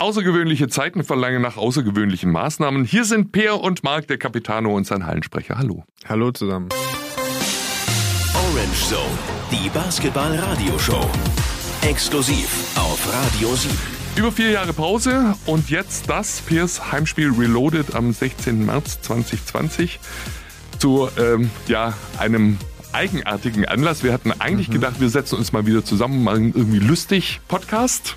Außergewöhnliche Zeiten verlangen nach außergewöhnlichen Maßnahmen. Hier sind Peer und Marc, der Capitano und sein Hallensprecher. Hallo. Hallo zusammen. Orange Zone, die Basketball-Radioshow. Exklusiv auf Radio 7. Über vier Jahre Pause und jetzt das Peers Heimspiel Reloaded am 16. März 2020 zu ähm, ja, einem eigenartigen Anlass. Wir hatten eigentlich mhm. gedacht, wir setzen uns mal wieder zusammen, machen irgendwie lustig Podcast.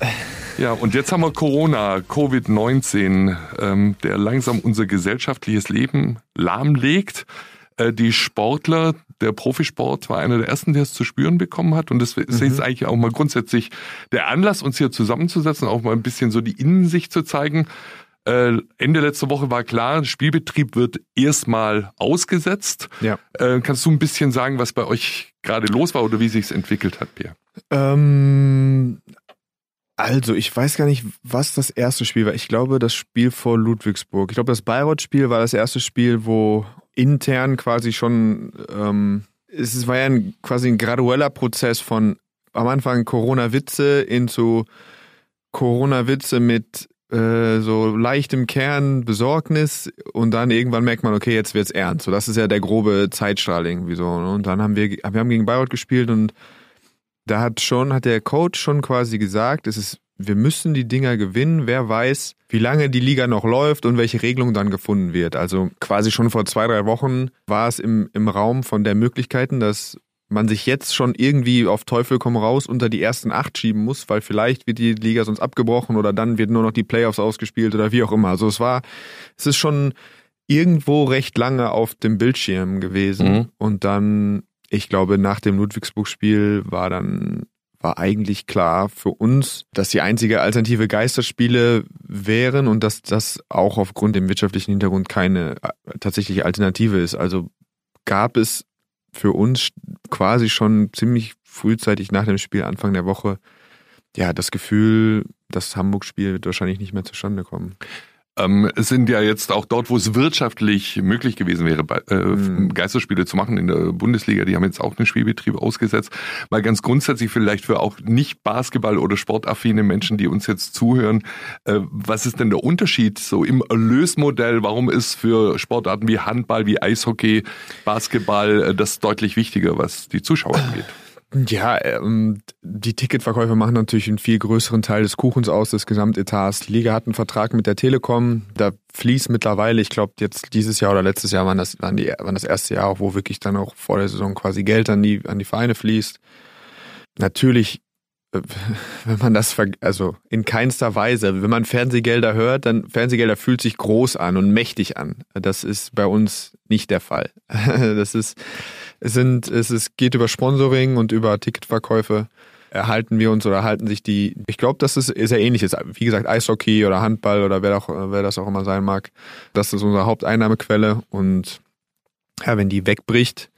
Ja, und jetzt haben wir Corona, Covid-19, ähm, der langsam unser gesellschaftliches Leben lahmlegt. Äh, die Sportler, der Profisport war einer der ersten, der es zu spüren bekommen hat. Und das ist mhm. jetzt eigentlich auch mal grundsätzlich der Anlass, uns hier zusammenzusetzen, auch mal ein bisschen so die Innensicht zu zeigen. Äh, Ende letzter Woche war klar, Spielbetrieb wird erstmal ausgesetzt. Ja. Äh, kannst du ein bisschen sagen, was bei euch gerade los war oder wie sich es entwickelt hat, Pierre? Ähm, also, ich weiß gar nicht, was das erste Spiel war. Ich glaube, das Spiel vor Ludwigsburg. Ich glaube, das Bayreuth-Spiel war das erste Spiel, wo intern quasi schon, ähm, es war ja ein, quasi ein gradueller Prozess von am Anfang Corona-Witze into Corona-Witze mit äh, so leichtem Kern Besorgnis und dann irgendwann merkt man, okay, jetzt wird's ernst. So, das ist ja der grobe Zeitstrahl irgendwie so. Ne? Und dann haben wir, wir haben gegen Bayreuth gespielt und da hat schon, hat der Coach schon quasi gesagt, es ist, wir müssen die Dinger gewinnen. Wer weiß, wie lange die Liga noch läuft und welche Regelung dann gefunden wird. Also quasi schon vor zwei, drei Wochen war es im, im Raum von der Möglichkeiten, dass man sich jetzt schon irgendwie auf Teufel komm raus unter die ersten acht schieben muss, weil vielleicht wird die Liga sonst abgebrochen oder dann wird nur noch die Playoffs ausgespielt oder wie auch immer. Also es war, es ist schon irgendwo recht lange auf dem Bildschirm gewesen mhm. und dann ich glaube, nach dem Ludwigsburg-Spiel war dann war eigentlich klar für uns, dass die einzige Alternative Geisterspiele wären und dass das auch aufgrund dem wirtschaftlichen Hintergrund keine äh, tatsächliche Alternative ist. Also gab es für uns quasi schon ziemlich frühzeitig nach dem Spiel Anfang der Woche ja das Gefühl, das Hamburg-Spiel wird wahrscheinlich nicht mehr zustande kommen. Ähm, es sind ja jetzt auch dort, wo es wirtschaftlich möglich gewesen wäre, äh, mhm. Geisterspiele zu machen in der Bundesliga, die haben jetzt auch den Spielbetrieb ausgesetzt. Mal ganz grundsätzlich vielleicht für auch nicht Basketball- oder sportaffine Menschen, die uns jetzt zuhören, äh, was ist denn der Unterschied so im Erlösmodell? Warum ist für Sportarten wie Handball, wie Eishockey, Basketball äh, das deutlich wichtiger, was die Zuschauer angeht? Ja, ähm, die Ticketverkäufe machen natürlich einen viel größeren Teil des Kuchens aus, des Gesamtetats. Die Liga hat einen Vertrag mit der Telekom. Da fließt mittlerweile, ich glaube jetzt dieses Jahr oder letztes Jahr waren das, waren, die, waren das erste Jahr, wo wirklich dann auch vor der Saison quasi Geld an die, an die Vereine fließt. Natürlich äh, wenn man das, also in keinster Weise, wenn man Fernsehgelder hört, dann Fernsehgelder fühlt sich groß an und mächtig an. Das ist bei uns nicht der Fall. Das ist, es sind, es ist, geht über Sponsoring und über Ticketverkäufe. Erhalten wir uns oder erhalten sich die, ich glaube, das ist sehr ähnlich ist. Wie gesagt, Eishockey oder Handball oder wer, auch, wer das auch immer sein mag. Das ist unsere Haupteinnahmequelle und ja, wenn die wegbricht,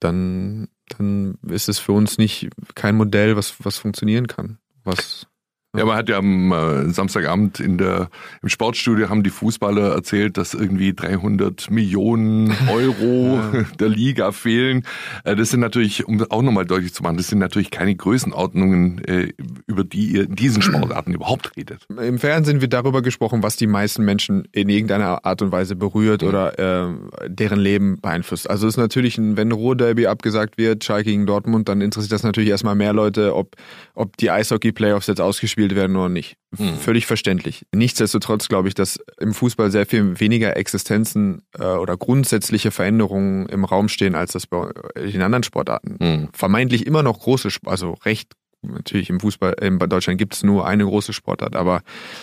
dann dann ist es für uns nicht kein Modell, was, was funktionieren kann. Was ja, man hat ja am äh, Samstagabend in der, im Sportstudio haben die Fußballer erzählt, dass irgendwie 300 Millionen Euro der Liga fehlen. Äh, das sind natürlich, um auch nochmal deutlich zu machen, das sind natürlich keine Größenordnungen, äh, über die ihr in diesen Sportarten überhaupt redet. Im Fernsehen wird darüber gesprochen, was die meisten Menschen in irgendeiner Art und Weise berührt mhm. oder äh, deren Leben beeinflusst. Also es ist natürlich, ein, wenn Ruhr-Derby abgesagt wird, Schalke gegen Dortmund, dann interessiert das natürlich erstmal mehr Leute, ob, ob die Eishockey-Playoffs jetzt ausgespielt gespielt werden oder nicht. Hm. Völlig verständlich. Nichtsdestotrotz glaube ich, dass im Fußball sehr viel weniger Existenzen äh, oder grundsätzliche Veränderungen im Raum stehen, als das bei den anderen Sportarten. Hm. Vermeintlich immer noch große, also recht Natürlich im Fußball, in Deutschland gibt es nur eine große Sportart, aber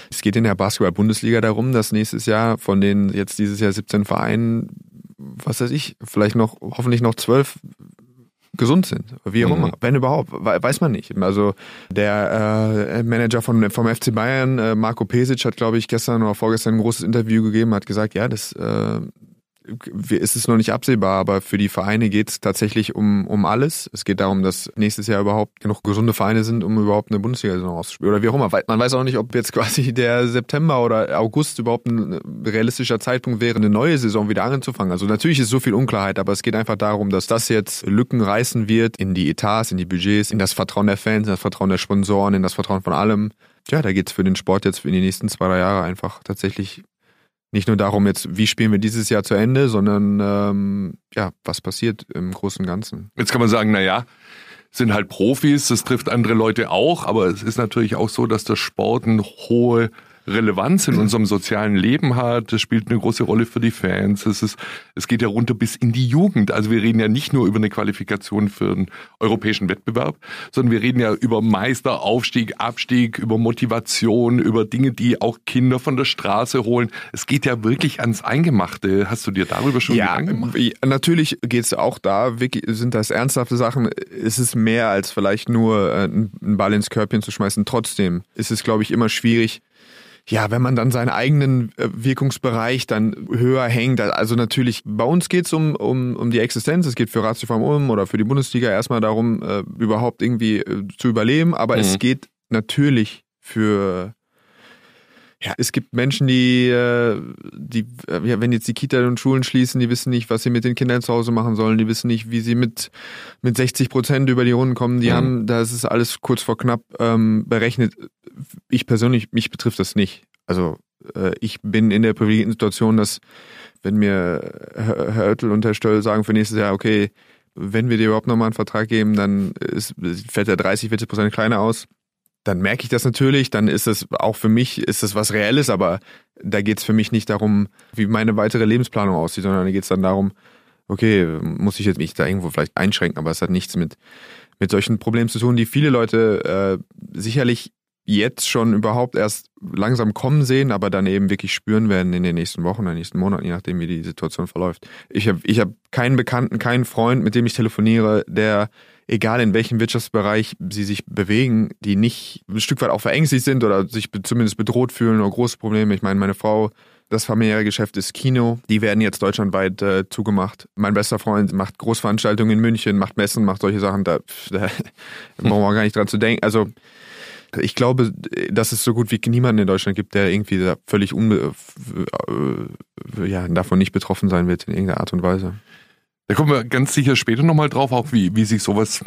es geht in der Basketball-Bundesliga darum, dass nächstes Jahr von den jetzt dieses Jahr 17 Vereinen, was weiß ich, vielleicht noch, hoffentlich noch zwölf gesund sind, wie auch mhm. immer, wenn überhaupt, weiß man nicht. Also der äh, Manager von, vom FC Bayern, äh, Marco Pesic, hat, glaube ich, gestern oder vorgestern ein großes Interview gegeben, hat gesagt, ja, das äh, ist es noch nicht absehbar, aber für die Vereine geht es tatsächlich um, um alles. Es geht darum, dass nächstes Jahr überhaupt genug gesunde Vereine sind, um überhaupt eine Bundesliga-Saison auszuspielen. Oder wie auch immer. Man weiß auch nicht, ob jetzt quasi der September oder August überhaupt ein realistischer Zeitpunkt wäre, eine neue Saison wieder anzufangen. Also natürlich ist so viel Unklarheit, aber es geht einfach darum, dass das jetzt Lücken reißen wird in die Etats, in die Budgets, in das Vertrauen der Fans, in das Vertrauen der Sponsoren, in das Vertrauen von allem ja, da geht es für den Sport jetzt in die nächsten zwei, drei Jahre einfach tatsächlich nicht nur darum, jetzt, wie spielen wir dieses Jahr zu Ende, sondern ähm, ja, was passiert im Großen und Ganzen. Jetzt kann man sagen, na ja, sind halt Profis, das trifft andere Leute auch, aber es ist natürlich auch so, dass der Sport eine hohe Relevanz in unserem sozialen Leben hat. Das spielt eine große Rolle für die Fans. Es, ist, es geht ja runter bis in die Jugend. Also wir reden ja nicht nur über eine Qualifikation für einen europäischen Wettbewerb, sondern wir reden ja über Meister, Aufstieg, Abstieg, über Motivation, über Dinge, die auch Kinder von der Straße holen. Es geht ja wirklich ans Eingemachte. Hast du dir darüber schon ja, Gedanken gemacht? Natürlich geht es auch da, wirklich, sind das ernsthafte Sachen. Es ist mehr als vielleicht nur äh, einen Ball ins Körbchen zu schmeißen. Trotzdem ist es, glaube ich, immer schwierig, ja, wenn man dann seinen eigenen äh, Wirkungsbereich dann höher hängt, also natürlich, bei uns geht's um, um, um die Existenz, es geht für Ratiofarm Ulm oder für die Bundesliga erstmal darum, äh, überhaupt irgendwie äh, zu überleben, aber mhm. es geht natürlich für ja, es gibt Menschen, die, äh, die, ja, wenn jetzt die Kita und Schulen schließen, die wissen nicht, was sie mit den Kindern zu Hause machen sollen, die wissen nicht, wie sie mit, mit 60 Prozent über die Runden kommen, die mhm. haben, da ist es alles kurz vor knapp ähm, berechnet. Ich persönlich, mich betrifft das nicht. Also äh, ich bin in der privilegierten Situation, dass wenn mir Herr, Oettel und Herr Stöll sagen für nächstes Jahr, okay, wenn wir dir überhaupt nochmal einen Vertrag geben, dann ist, fällt er 30, 40 Prozent kleiner aus dann merke ich das natürlich, dann ist es auch für mich, ist es was Reelles, aber da geht es für mich nicht darum, wie meine weitere Lebensplanung aussieht, sondern da geht es dann darum, okay, muss ich jetzt mich da irgendwo vielleicht einschränken, aber es hat nichts mit, mit solchen Problemen zu tun, die viele Leute äh, sicherlich jetzt schon überhaupt erst langsam kommen sehen, aber dann eben wirklich spüren werden in den nächsten Wochen, in den nächsten Monaten, je nachdem, wie die Situation verläuft. Ich habe ich hab keinen Bekannten, keinen Freund, mit dem ich telefoniere, der egal in welchem Wirtschaftsbereich sie sich bewegen, die nicht ein Stück weit auch verängstigt sind oder sich zumindest bedroht fühlen oder große Probleme. Ich meine, meine Frau, das familiäre Geschäft ist Kino. Die werden jetzt deutschlandweit äh, zugemacht. Mein bester Freund macht Großveranstaltungen in München, macht Messen, macht solche Sachen. Da, da brauchen wir gar nicht dran zu denken. Also ich glaube, dass es so gut wie niemanden in Deutschland gibt, der irgendwie völlig unbe äh, ja, davon nicht betroffen sein wird in irgendeiner Art und Weise. Da kommen wir ganz sicher später nochmal drauf, auch wie, wie sich sowas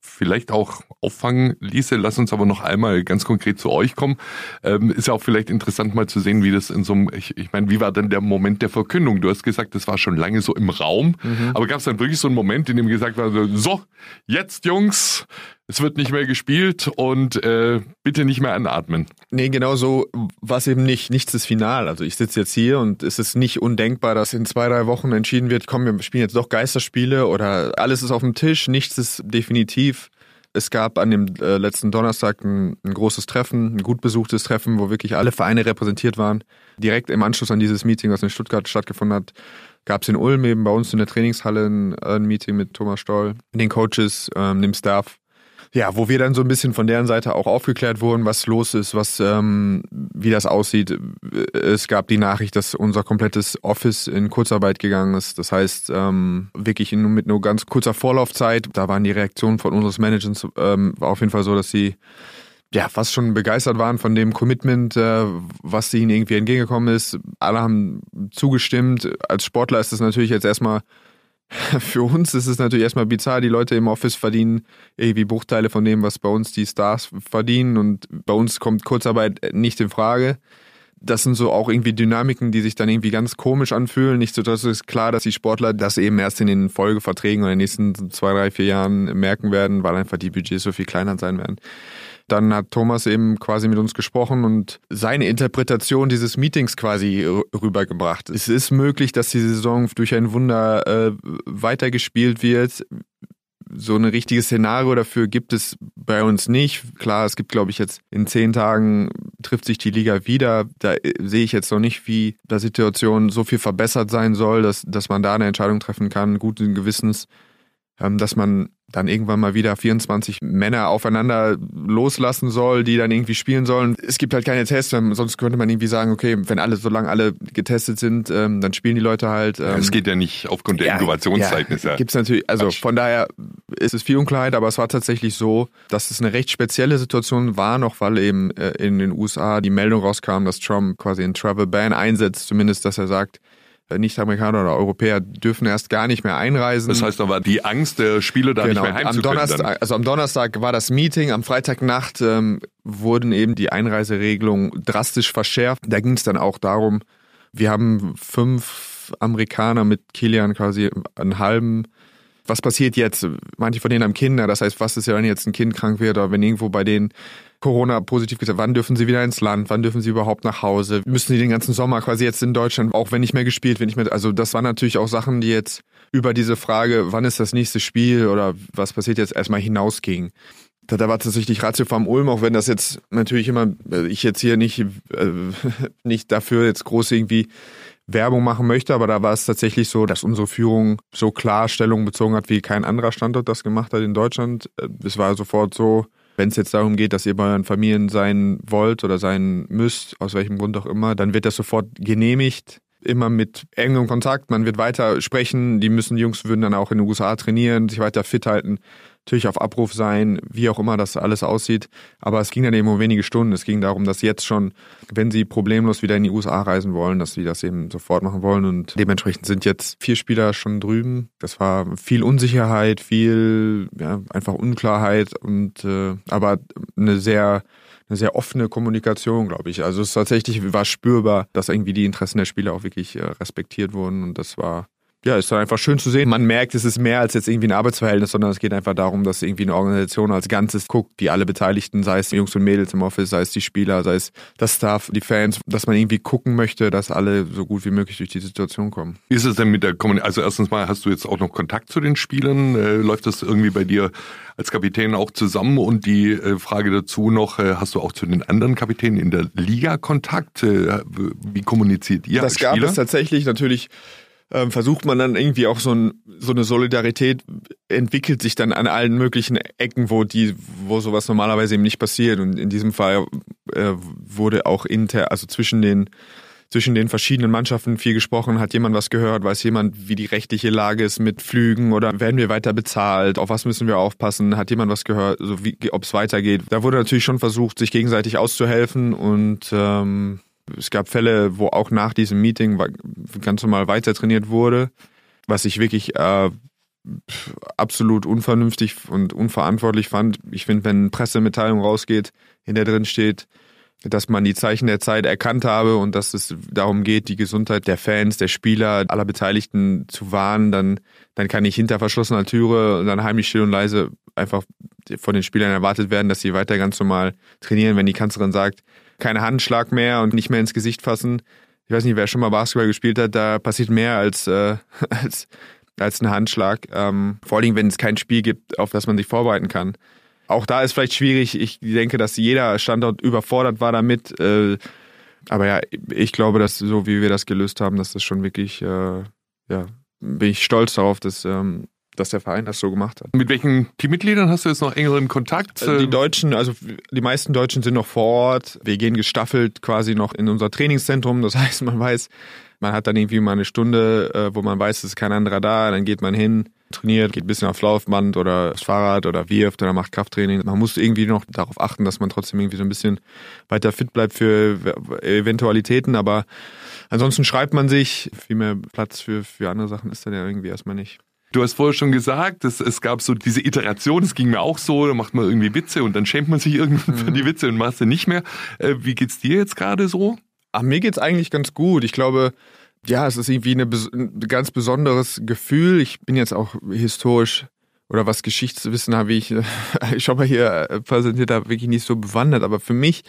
vielleicht auch auffangen ließe. Lass uns aber noch einmal ganz konkret zu euch kommen. Ähm, ist ja auch vielleicht interessant mal zu sehen, wie das in so einem, ich, ich meine, wie war denn der Moment der Verkündung? Du hast gesagt, das war schon lange so im Raum, mhm. aber gab es dann wirklich so einen Moment, in dem gesagt war, so, jetzt Jungs, es wird nicht mehr gespielt und äh, bitte nicht mehr anatmen. Nee, genau so war es eben nicht. Nichts ist final. Also ich sitze jetzt hier und es ist nicht undenkbar, dass in zwei, drei Wochen entschieden wird, komm, wir spielen jetzt doch Geisterspiele oder alles ist auf dem Tisch, nichts ist definitiv. Es gab an dem äh, letzten Donnerstag ein, ein, großes Treffen, ein gut besuchtes Treffen, wo wirklich alle Vereine repräsentiert waren. Direkt im Anschluss an dieses Meeting, was in Stuttgart stattgefunden hat, gab es in Ulm eben bei uns in der Trainingshalle ein, ein Meeting mit Thomas Stoll, den Coaches, ähm, dem Staff ja, wo wir dann so ein bisschen von deren Seite auch aufgeklärt wurden, was los ist, was, ähm, wie das aussieht. Es gab die Nachricht, dass unser komplettes Office in Kurzarbeit gegangen ist. Das heißt, ähm, wirklich in, mit nur ganz kurzer Vorlaufzeit. Da waren die Reaktionen von unseres Managers ähm, auf jeden Fall so, dass sie ja, fast schon begeistert waren von dem Commitment, äh, was ihnen irgendwie entgegengekommen ist. Alle haben zugestimmt. Als Sportler ist das natürlich jetzt erstmal für uns ist es natürlich erstmal bizarr. Die Leute im Office verdienen irgendwie Bruchteile von dem, was bei uns die Stars verdienen. Und bei uns kommt Kurzarbeit nicht in Frage. Das sind so auch irgendwie Dynamiken, die sich dann irgendwie ganz komisch anfühlen. Nicht so, dass es klar, dass die Sportler das eben erst in den Folgeverträgen oder in den nächsten zwei, drei, vier Jahren merken werden, weil einfach die Budgets so viel kleiner sein werden. Dann hat Thomas eben quasi mit uns gesprochen und seine Interpretation dieses Meetings quasi rübergebracht. Es ist möglich, dass die Saison durch ein Wunder äh, weitergespielt wird. So ein richtiges Szenario dafür gibt es bei uns nicht. Klar, es gibt, glaube ich, jetzt in zehn Tagen trifft sich die Liga wieder. Da äh, sehe ich jetzt noch nicht, wie die Situation so viel verbessert sein soll, dass, dass man da eine Entscheidung treffen kann, guten Gewissens, ähm, dass man dann irgendwann mal wieder 24 Männer aufeinander loslassen soll, die dann irgendwie spielen sollen. Es gibt halt keine Tests, sonst könnte man irgendwie sagen, okay, wenn alle, solange alle getestet sind, ähm, dann spielen die Leute halt. Ähm, es geht ja nicht aufgrund der ja, Inkubationszeiten. Ja, gibt's natürlich, also von daher ist es viel Unklarheit, aber es war tatsächlich so, dass es eine recht spezielle Situation war, noch weil eben äh, in den USA die Meldung rauskam, dass Trump quasi einen Travel Ban einsetzt, zumindest, dass er sagt, Nicht-Amerikaner oder Europäer dürfen erst gar nicht mehr einreisen. Das heißt aber, die Angst der Spieler da genau. nicht mehr am Donnerstag, Also am Donnerstag war das Meeting, am Freitagnacht ähm, wurden eben die Einreiseregelungen drastisch verschärft. Da ging es dann auch darum, wir haben fünf Amerikaner mit Kilian quasi einen halben was passiert jetzt? Manche von denen haben Kinder, das heißt, was ist ja, wenn jetzt ein Kind krank wird oder wenn irgendwo bei denen Corona positiv gesagt, wann dürfen sie wieder ins Land, wann dürfen sie überhaupt nach Hause? Müssen sie den ganzen Sommer quasi jetzt in Deutschland, auch wenn nicht mehr gespielt wird, nicht mehr, also das waren natürlich auch Sachen, die jetzt über diese Frage, wann ist das nächste Spiel oder was passiert jetzt erstmal hinausgingen. Da, da war tatsächlich Ratio vom Ulm, auch wenn das jetzt natürlich immer, äh, ich jetzt hier nicht, äh, nicht dafür jetzt groß irgendwie Werbung machen möchte, aber da war es tatsächlich so, dass unsere Führung so klar Stellung bezogen hat, wie kein anderer Standort das gemacht hat in Deutschland. Äh, es war sofort so, wenn es jetzt darum geht, dass ihr bei euren Familien sein wollt oder sein müsst, aus welchem Grund auch immer, dann wird das sofort genehmigt. Immer mit engem Kontakt. Man wird weiter sprechen. Die müssen, die Jungs würden dann auch in den USA trainieren, sich weiter fit halten natürlich auf Abruf sein, wie auch immer das alles aussieht. Aber es ging dann eben um wenige Stunden. Es ging darum, dass jetzt schon, wenn sie problemlos wieder in die USA reisen wollen, dass sie das eben sofort machen wollen. Und dementsprechend sind jetzt vier Spieler schon drüben. Das war viel Unsicherheit, viel ja, einfach Unklarheit und äh, aber eine sehr eine sehr offene Kommunikation, glaube ich. Also es tatsächlich war spürbar, dass irgendwie die Interessen der Spieler auch wirklich äh, respektiert wurden und das war ja, ist dann einfach schön zu sehen. Man merkt, es ist mehr als jetzt irgendwie ein Arbeitsverhältnis, sondern es geht einfach darum, dass irgendwie eine Organisation als Ganzes guckt, die alle Beteiligten, sei es die Jungs und Mädels im Office, sei es die Spieler, sei es das Staff, die Fans, dass man irgendwie gucken möchte, dass alle so gut wie möglich durch die Situation kommen. Wie ist es denn mit der Kommunikation? Also erstens mal, hast du jetzt auch noch Kontakt zu den Spielern? Äh, läuft das irgendwie bei dir als Kapitän auch zusammen? Und die äh, Frage dazu noch, äh, hast du auch zu den anderen Kapitänen in der Liga Kontakt? wie kommuniziert ihr das als Spieler? Das gab es tatsächlich natürlich ähm, versucht man dann irgendwie auch so, ein, so eine Solidarität entwickelt sich dann an allen möglichen Ecken, wo die, wo sowas normalerweise eben nicht passiert. Und in diesem Fall äh, wurde auch inter, also zwischen den zwischen den verschiedenen Mannschaften viel gesprochen. Hat jemand was gehört? Weiß jemand, wie die rechtliche Lage ist mit Flügen oder werden wir weiter bezahlt? Auf was müssen wir aufpassen? Hat jemand was gehört? So also ob es weitergeht? Da wurde natürlich schon versucht, sich gegenseitig auszuhelfen und ähm, es gab Fälle, wo auch nach diesem Meeting ganz normal weiter trainiert wurde, was ich wirklich äh, absolut unvernünftig und unverantwortlich fand. Ich finde, wenn eine Pressemitteilung rausgeht, in der drin steht, dass man die Zeichen der Zeit erkannt habe und dass es darum geht, die Gesundheit der Fans, der Spieler, aller Beteiligten zu wahren, dann, dann kann nicht hinter verschlossener Türe und dann heimlich still und leise einfach von den Spielern erwartet werden, dass sie weiter ganz normal trainieren, wenn die Kanzlerin sagt, keine Handschlag mehr und nicht mehr ins Gesicht fassen. Ich weiß nicht, wer schon mal Basketball gespielt hat, da passiert mehr als, äh, als, als ein Handschlag. Ähm, vor allem, wenn es kein Spiel gibt, auf das man sich vorbereiten kann. Auch da ist vielleicht schwierig. Ich denke, dass jeder Standort überfordert war damit. Äh, aber ja, ich glaube, dass so wie wir das gelöst haben, dass das schon wirklich, äh, ja, bin ich stolz darauf, dass ähm, dass der Verein das so gemacht hat. Mit welchen Teammitgliedern hast du jetzt noch engeren Kontakt? Also die Deutschen, also die meisten Deutschen sind noch vor Ort. Wir gehen gestaffelt quasi noch in unser Trainingszentrum. Das heißt, man weiß, man hat dann irgendwie mal eine Stunde, äh, wo man weiß, es ist kein anderer da. Dann geht man hin, trainiert, geht ein bisschen aufs Laufband oder das Fahrrad oder wirft oder macht Krafttraining. Man muss irgendwie noch darauf achten, dass man trotzdem irgendwie so ein bisschen weiter fit bleibt für Eventualitäten. Aber ansonsten schreibt man sich. Viel mehr Platz für, für andere Sachen ist dann ja irgendwie erstmal nicht. Du hast vorher schon gesagt, dass es gab so diese Iteration, es ging mir auch so, da macht man irgendwie Witze und dann schämt man sich irgendwann mhm. für die Witze und macht sie nicht mehr. Äh, wie geht's dir jetzt gerade so? Ach, mir geht's eigentlich ganz gut. Ich glaube, ja, es ist irgendwie eine, ein ganz besonderes Gefühl. Ich bin jetzt auch historisch oder was Geschichtswissen habe ich, ich habe hier äh, präsentiert habe, wirklich nicht so bewandert. Aber für mich,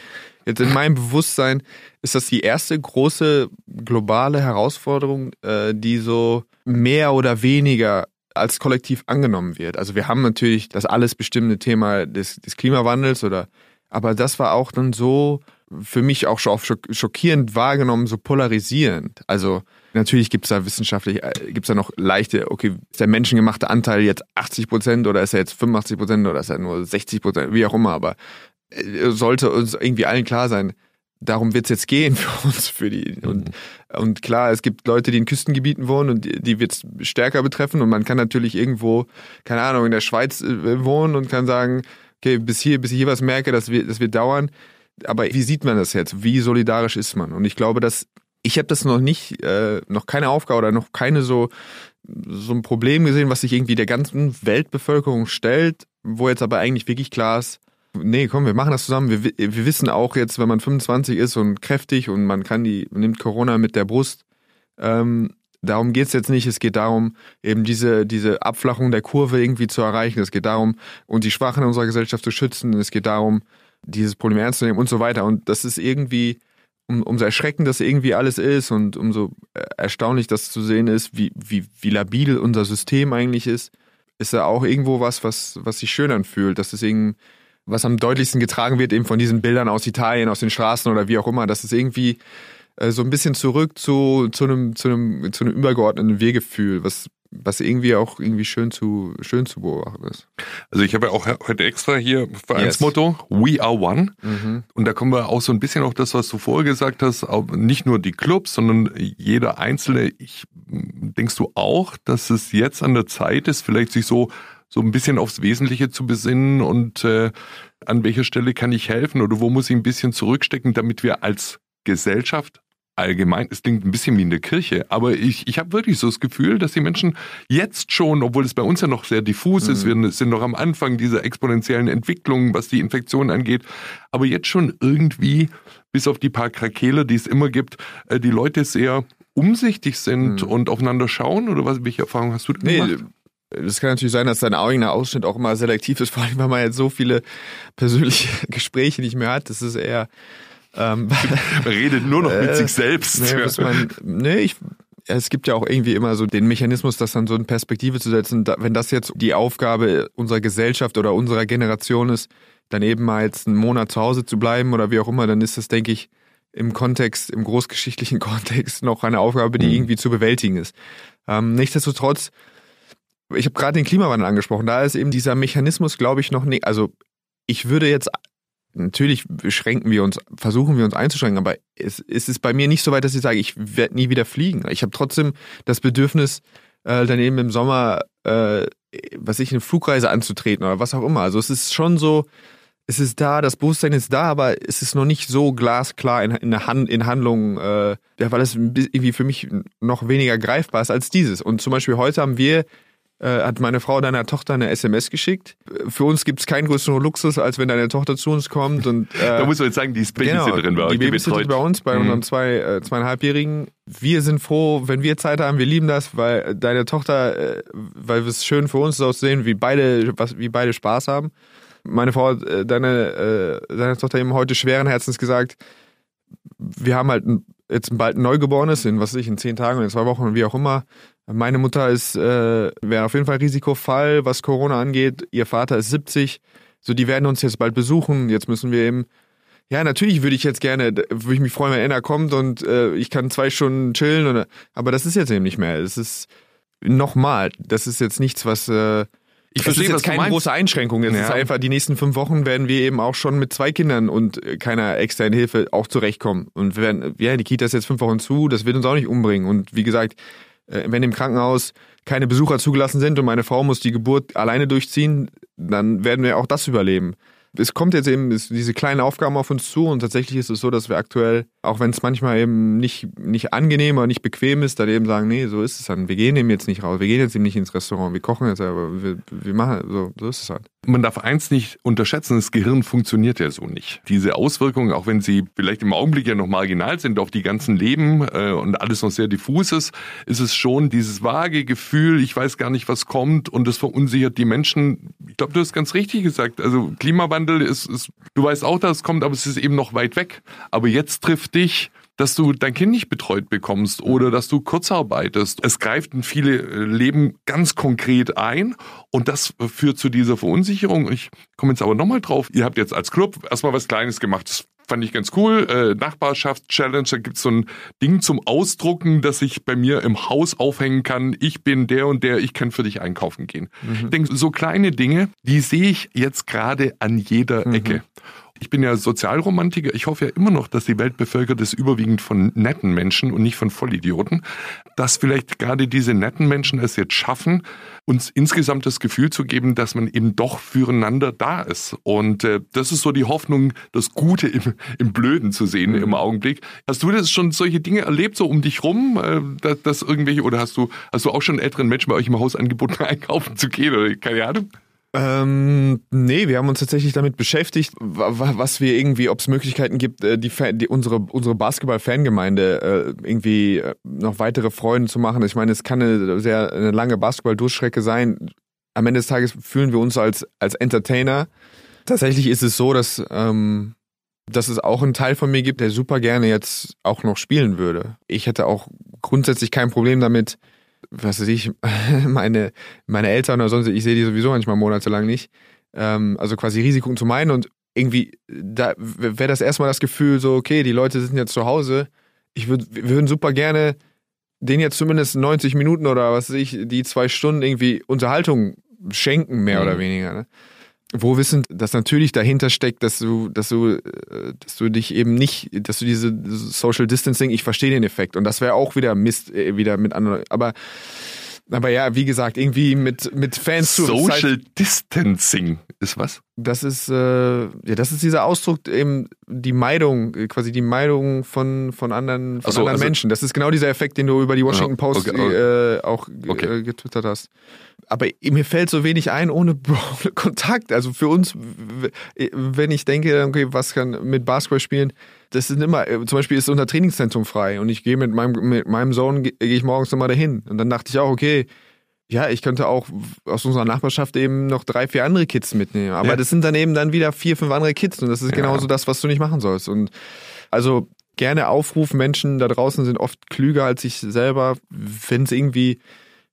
jetzt in meinem Bewusstsein, ist das die erste große globale Herausforderung, äh, die so mehr oder weniger als Kollektiv angenommen wird. Also wir haben natürlich das alles bestimmte Thema des, des Klimawandels oder, aber das war auch dann so für mich auch schon schockierend wahrgenommen, so polarisierend. Also natürlich gibt es da wissenschaftlich, äh, gibt es da noch leichte, okay, ist der menschengemachte Anteil jetzt 80 Prozent oder ist er jetzt 85 Prozent oder ist er nur 60 Prozent, wie auch immer, aber äh, sollte uns irgendwie allen klar sein, darum wird es jetzt gehen für uns, für die. Und, mhm. und klar, es gibt Leute, die in Küstengebieten wohnen und die, die wird es stärker betreffen. Und man kann natürlich irgendwo, keine Ahnung, in der Schweiz äh, wohnen und kann sagen, okay, bis hier, bis ich hier was merke, das wird, das wird dauern. Aber wie sieht man das jetzt? Wie solidarisch ist man? Und ich glaube, dass ich habe das noch nicht, äh, noch keine Aufgabe oder noch keine so, so ein Problem gesehen, was sich irgendwie der ganzen Weltbevölkerung stellt, wo jetzt aber eigentlich wirklich klar ist, nee, komm, wir machen das zusammen. Wir, wir wissen auch jetzt, wenn man 25 ist und kräftig und man kann die, nimmt Corona mit der Brust, ähm, darum geht's jetzt nicht. Es geht darum, eben diese, diese Abflachung der Kurve irgendwie zu erreichen. Es geht darum, und die Schwachen in unserer Gesellschaft zu schützen. Es geht darum, dieses Problem ernst zu nehmen und so weiter. Und das ist irgendwie, um, umso erschreckend das irgendwie alles ist und umso äh, erstaunlich das zu sehen ist, wie, wie, wie labil unser System eigentlich ist, ist da auch irgendwo was, was, was sich schön anfühlt. Das ist irgendwie, was am deutlichsten getragen wird, eben von diesen Bildern aus Italien, aus den Straßen oder wie auch immer. Das ist irgendwie äh, so ein bisschen zurück zu, zu, einem, zu, einem, zu einem übergeordneten Wehgefühl, was, was irgendwie auch irgendwie schön zu, schön zu beobachten ist. Also ich habe ja auch heute extra hier Vereinsmotto, yes. We are one. Mhm. Und da kommen wir auch so ein bisschen auf das, was du vorher gesagt hast, nicht nur die Clubs, sondern jeder Einzelne. Ich, denkst du auch, dass es jetzt an der Zeit ist, vielleicht sich so so ein bisschen aufs Wesentliche zu besinnen und äh, an welcher Stelle kann ich helfen oder wo muss ich ein bisschen zurückstecken, damit wir als Gesellschaft allgemein, es klingt ein bisschen wie in der Kirche, aber ich, ich habe wirklich so das Gefühl, dass die Menschen jetzt schon, obwohl es bei uns ja noch sehr diffus ist, mhm. wir sind noch am Anfang dieser exponentiellen Entwicklung, was die Infektion angeht, aber jetzt schon irgendwie, bis auf die paar Krakele, die es immer gibt, äh, die Leute sehr umsichtig sind mhm. und aufeinander schauen oder was, welche Erfahrungen hast du denn nee, gemacht? Es kann natürlich sein, dass dein eigener Ausschnitt auch immer selektiv ist, vor allem, weil man jetzt so viele persönliche Gespräche nicht mehr hat. Das ist eher ähm, redet nur noch mit äh, sich selbst. Nee, man, nee, ich, es gibt ja auch irgendwie immer so den Mechanismus, das dann so in Perspektive zu setzen. Da, wenn das jetzt die Aufgabe unserer Gesellschaft oder unserer Generation ist, dann eben mal jetzt einen Monat zu Hause zu bleiben oder wie auch immer, dann ist das, denke ich, im Kontext, im großgeschichtlichen Kontext noch eine Aufgabe, die mhm. irgendwie zu bewältigen ist. Ähm, nichtsdestotrotz, ich habe gerade den Klimawandel angesprochen, da ist eben dieser Mechanismus, glaube ich, noch nicht, also ich würde jetzt natürlich beschränken wir uns, versuchen wir uns einzuschränken, aber es, es ist bei mir nicht so weit, dass ich sage, ich werde nie wieder fliegen. Ich habe trotzdem das Bedürfnis, äh, dann eben im Sommer, äh, was ich, eine Flugreise anzutreten oder was auch immer. Also es ist schon so, es ist da, das Bewusstsein ist da, aber es ist noch nicht so glasklar in, in, Hand, in Handlungen, äh, weil es irgendwie für mich noch weniger greifbar ist als dieses. Und zum Beispiel heute haben wir hat meine Frau deiner Tochter eine SMS geschickt. Für uns gibt es keinen größeren Luxus, als wenn deine Tochter zu uns kommt. Und, äh, da muss man jetzt sagen, die ist Babysitterin genau, bei euch. Die Babysitterin bei uns, bei mhm. unseren zwei, äh, zweieinhalbjährigen. Wir sind froh, wenn wir Zeit haben, wir lieben das, weil deine Tochter, äh, weil es schön für uns ist auszusehen, wie beide, was, wie beide Spaß haben. Meine Frau hat äh, deine, äh, deine Tochter eben heute schweren Herzens gesagt, wir haben halt jetzt bald ein Neugeborenes, in was weiß ich, in zehn Tagen oder in zwei Wochen, wie auch immer. Meine Mutter ist, äh, wäre auf jeden Fall Risikofall, was Corona angeht. Ihr Vater ist 70. So, die werden uns jetzt bald besuchen. Jetzt müssen wir eben, ja, natürlich würde ich jetzt gerne, würde ich mich freuen, wenn Anna kommt und äh, ich kann zwei Stunden chillen. Oder, aber das ist jetzt eben nicht mehr. Es ist nochmal, das ist jetzt nichts, was äh, ich verstehe, das ist jetzt keine große Einschränkung. Es ja. ist einfach, die nächsten fünf Wochen werden wir eben auch schon mit zwei Kindern und keiner externen Hilfe auch zurechtkommen. Und wir werden, ja, die Kita ist jetzt fünf Wochen zu, das wird uns auch nicht umbringen. Und wie gesagt, äh, wenn im Krankenhaus keine Besucher zugelassen sind und meine Frau muss die Geburt alleine durchziehen, dann werden wir auch das überleben es kommt jetzt eben diese kleinen Aufgaben auf uns zu und tatsächlich ist es so, dass wir aktuell, auch wenn es manchmal eben nicht, nicht angenehm oder nicht bequem ist, dann eben sagen, nee, so ist es dann. Wir gehen eben jetzt nicht raus, wir gehen jetzt eben nicht ins Restaurant, wir kochen jetzt, aber wir, wir machen, so, so ist es halt. Man darf eins nicht unterschätzen, das Gehirn funktioniert ja so nicht. Diese Auswirkungen, auch wenn sie vielleicht im Augenblick ja noch marginal sind auf die ganzen Leben äh, und alles noch sehr diffus ist, ist es schon dieses vage Gefühl, ich weiß gar nicht, was kommt und das verunsichert die Menschen. Ich glaube, du hast ganz richtig gesagt. Also Klimawandel ist, ist, du weißt auch, dass es kommt, aber es ist eben noch weit weg. Aber jetzt trifft dich dass du dein Kind nicht betreut bekommst oder dass du kurz arbeitest. Es greift in viele äh, Leben ganz konkret ein und das führt zu dieser Verunsicherung. Ich komme jetzt aber nochmal drauf. Ihr habt jetzt als Club erstmal was Kleines gemacht. Das fand ich ganz cool. Äh, Nachbarschaftschallenge, da gibt's so ein Ding zum Ausdrucken, das ich bei mir im Haus aufhängen kann. Ich bin der und der, ich kann für dich einkaufen gehen. Mhm. Ich denke, so kleine Dinge, die sehe ich jetzt gerade an jeder mhm. Ecke. Ich bin ja Sozialromantiker. Ich hoffe ja immer noch, dass die Welt bevölkert ist überwiegend von netten Menschen und nicht von Vollidioten. Dass vielleicht gerade diese netten Menschen es jetzt schaffen, uns insgesamt das Gefühl zu geben, dass man eben doch füreinander da ist. Und äh, das ist so die Hoffnung, das Gute im, im Blöden zu sehen mhm. im Augenblick. Hast du das schon solche Dinge erlebt, so um dich rum, äh, dass, dass irgendwelche, oder hast du, hast du auch schon älteren Menschen bei euch im Haus angeboten, einkaufen zu gehen oder keine Ahnung? Ähm, nee, wir haben uns tatsächlich damit beschäftigt, was wir irgendwie, ob es Möglichkeiten gibt, äh, die, Fan, die unsere unsere Basketball-Fangemeinde äh, irgendwie äh, noch weitere Freunde zu machen. Ich meine, es kann eine sehr eine lange Basketball-Durchstrecke sein. Am Ende des Tages fühlen wir uns als als Entertainer. Tatsächlich ist es so, dass ähm, dass es auch einen Teil von mir gibt, der super gerne jetzt auch noch spielen würde. Ich hätte auch grundsätzlich kein Problem damit, was weiß ich, meine, meine Eltern oder sonst, ich sehe die sowieso manchmal monatelang nicht. Ähm, also quasi Risiken zu meinen und irgendwie, da wäre das erstmal das Gefühl so, okay, die Leute sind jetzt zu Hause. Ich würde, wir würden super gerne denen jetzt zumindest 90 Minuten oder was weiß ich, die zwei Stunden irgendwie Unterhaltung schenken, mehr mhm. oder weniger. Ne? Wo wissend, dass natürlich dahinter steckt, dass du, dass du, äh, dass du dich eben nicht, dass du diese Social Distancing, ich verstehe den Effekt und das wäre auch wieder Mist, äh, wieder mit anderen, aber aber ja, wie gesagt, irgendwie mit, mit Fans zu. Social Distancing ist was? Das ist, äh, ja, das ist dieser Ausdruck, eben die Meidung, quasi die Meidung von, von anderen, von so, anderen also, Menschen. Das ist genau dieser Effekt, den du über die Washington Post okay, okay. Äh, auch okay. äh, getwittert hast aber mir fällt so wenig ein ohne, Kontakt. Also für uns, wenn ich denke, okay, was kann mit Basketball spielen, das sind immer, äh, zum Beispiel ist unser Trainingszentrum frei und ich gehe mit meinem, mit meinem Sohn, gehe ich morgens nochmal dahin. Und dann dachte ich auch, okay, ja, ich könnte auch aus unserer Nachbarschaft eben noch drei, vier andere Kids mitnehmen. Aber ja. das sind dann eben dann wieder vier, fünf andere Kids und das ist ja. genauso das, was du nicht machen sollst. Und also gerne aufrufen, Menschen da draußen sind oft klüger als ich selber, wenn es irgendwie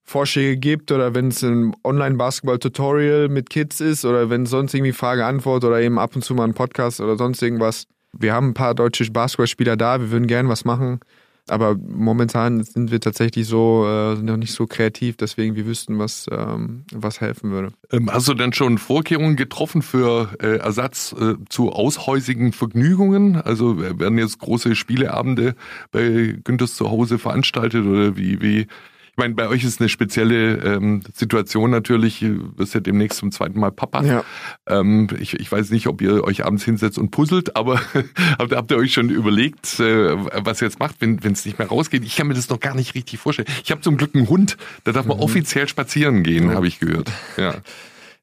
Vorschläge gibt oder wenn es ein Online-Basketball-Tutorial mit Kids ist oder wenn es sonst irgendwie Frage-Antwort oder eben ab und zu mal ein Podcast oder sonst irgendwas. Wir haben ein paar deutsche Basketballspieler da, wir würden gerne was machen. Aber momentan sind wir tatsächlich so äh, noch nicht so kreativ, deswegen wir wüssten, was, ähm, was helfen würde. Ähm, hast du denn schon Vorkehrungen getroffen für äh, Ersatz äh, zu aushäusigen Vergnügungen? Also werden jetzt große Spieleabende bei Günthers zu Hause veranstaltet oder wie, wie ich meine, bei euch ist eine spezielle ähm, Situation natürlich. Du wirst ja demnächst zum zweiten Mal Papa. Ja. Ähm, ich, ich weiß nicht, ob ihr euch abends hinsetzt und puzzelt, aber habt, habt ihr euch schon überlegt, äh, was ihr jetzt macht, wenn es nicht mehr rausgeht? Ich kann mir das noch gar nicht richtig vorstellen. Ich habe zum Glück einen Hund, da darf man mhm. offiziell spazieren gehen, ja. habe ich gehört. Ja.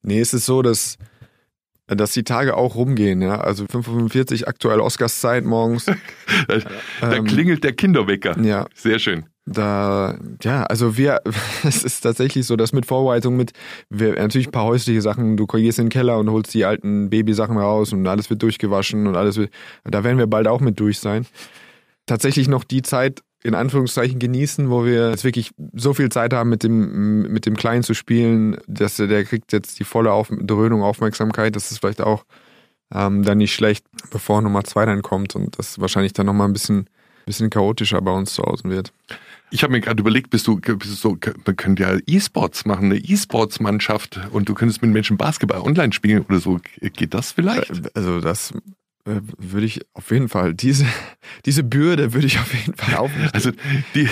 Nee, es ist so, dass dass die Tage auch rumgehen, ja. Also 5.45 aktuell Oscars Zeit morgens. da, da ähm, klingelt der Kinderwecker. Ja. Sehr schön da, ja, also wir, es ist tatsächlich so, dass mit Vorbereitung mit, wir, natürlich ein paar häusliche Sachen, du gehst in den Keller und holst die alten Babysachen raus und alles wird durchgewaschen und alles wird, da werden wir bald auch mit durch sein. Tatsächlich noch die Zeit in Anführungszeichen genießen, wo wir jetzt wirklich so viel Zeit haben, mit dem, mit dem Kleinen zu spielen, dass der, der kriegt jetzt die volle Auf Dröhnung Aufmerksamkeit, das ist vielleicht auch ähm, dann nicht schlecht, bevor Nummer zwei dann kommt und das wahrscheinlich dann nochmal ein bisschen, bisschen chaotischer bei uns zu Hause wird. Ich habe mir gerade überlegt, bist du, bist du so, man könnte ja E-Sports machen, eine E-Sports-Mannschaft und du könntest mit Menschen Basketball online spielen oder so. Geht das vielleicht? Äh, also das äh, würde ich auf jeden Fall, diese, diese Bürde würde ich auf jeden Fall aufnehmen. Also die,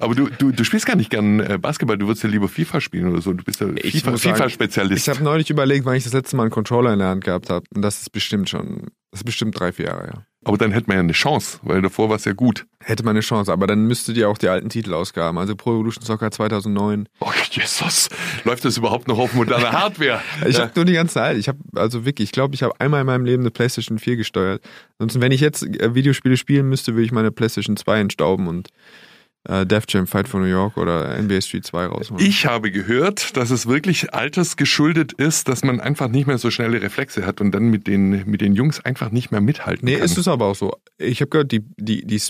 aber du, du, du spielst gar nicht gern äh, Basketball, du würdest ja lieber FIFA spielen oder so. Du bist ja FIFA-Spezialist. FIFA ich habe neulich überlegt, wann ich das letzte Mal einen Controller in der Hand gehabt habe. Und das ist bestimmt schon, das ist bestimmt drei, vier Jahre, ja. Aber dann hätte man ja eine Chance, weil davor war es ja gut. Hätte man eine Chance, aber dann müsstet ihr auch die alten Titel ausgaben. Also Pro Evolution Soccer 2009. Oh Jesus, läuft das überhaupt noch auf moderner Hardware? ich ja. habe nur die ganze Zeit. Ich habe also wirklich, ich glaube, ich habe einmal in meinem Leben eine PlayStation 4 gesteuert. Ansonsten, wenn ich jetzt äh, Videospiele spielen müsste, würde ich meine PlayStation 2 entstauben und äh, Def Jam Fight for New York oder NBA Street 2 rausholen. Ich habe gehört, dass es wirklich altersgeschuldet ist, dass man einfach nicht mehr so schnelle Reflexe hat und dann mit den, mit den Jungs einfach nicht mehr mithalten nee, kann. Nee, ist es aber auch so. Ich habe gehört, die, die, die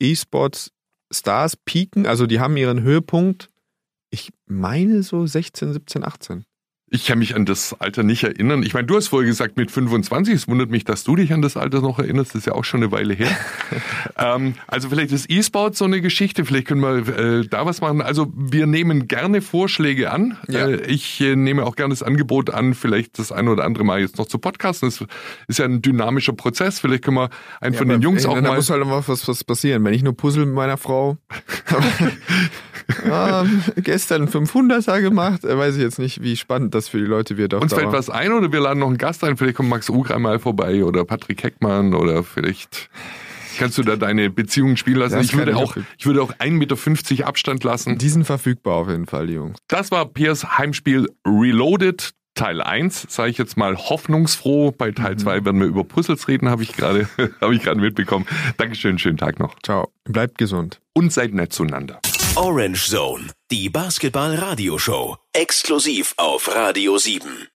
E-Sports Stars pieken, also die haben ihren Höhepunkt, ich meine so 16, 17, 18. Ich kann mich an das Alter nicht erinnern. Ich meine, du hast vorher gesagt mit 25. Es wundert mich, dass du dich an das Alter noch erinnerst. Das ist ja auch schon eine Weile her. ähm, also vielleicht ist E-Sport so eine Geschichte. Vielleicht können wir äh, da was machen. Also wir nehmen gerne Vorschläge an. Ja. Äh, ich äh, nehme auch gerne das Angebot an, vielleicht das ein oder andere Mal jetzt noch zu podcasten. Das ist ja ein dynamischer Prozess. Vielleicht können wir einen ja, von den Jungs ey, auch mal... Da muss halt immer was, was passieren. Wenn ich nur puzzle mit meiner Frau... ähm, gestern 500er gemacht. Äh, weiß ich jetzt nicht, wie spannend das für die Leute wird. Uns fällt was ein oder wir laden noch einen Gast ein. Vielleicht kommt Max Ugra mal vorbei oder Patrick Heckmann oder vielleicht kannst du da deine Beziehungen spielen lassen. ich würde, auch, ich würde auch 1,50 Meter Abstand lassen. Die sind verfügbar auf jeden Fall, die Jungs. Das war Piers Heimspiel Reloaded. Teil 1, sage ich jetzt mal hoffnungsfroh. Bei Teil 2 mhm. werden wir über Puzzles reden, habe ich gerade hab ich gerade mitbekommen. Dankeschön, schönen Tag noch. Ciao. Bleibt gesund. Und seid nett zueinander. Orange Zone, die Basketball-Radioshow. Exklusiv auf Radio 7.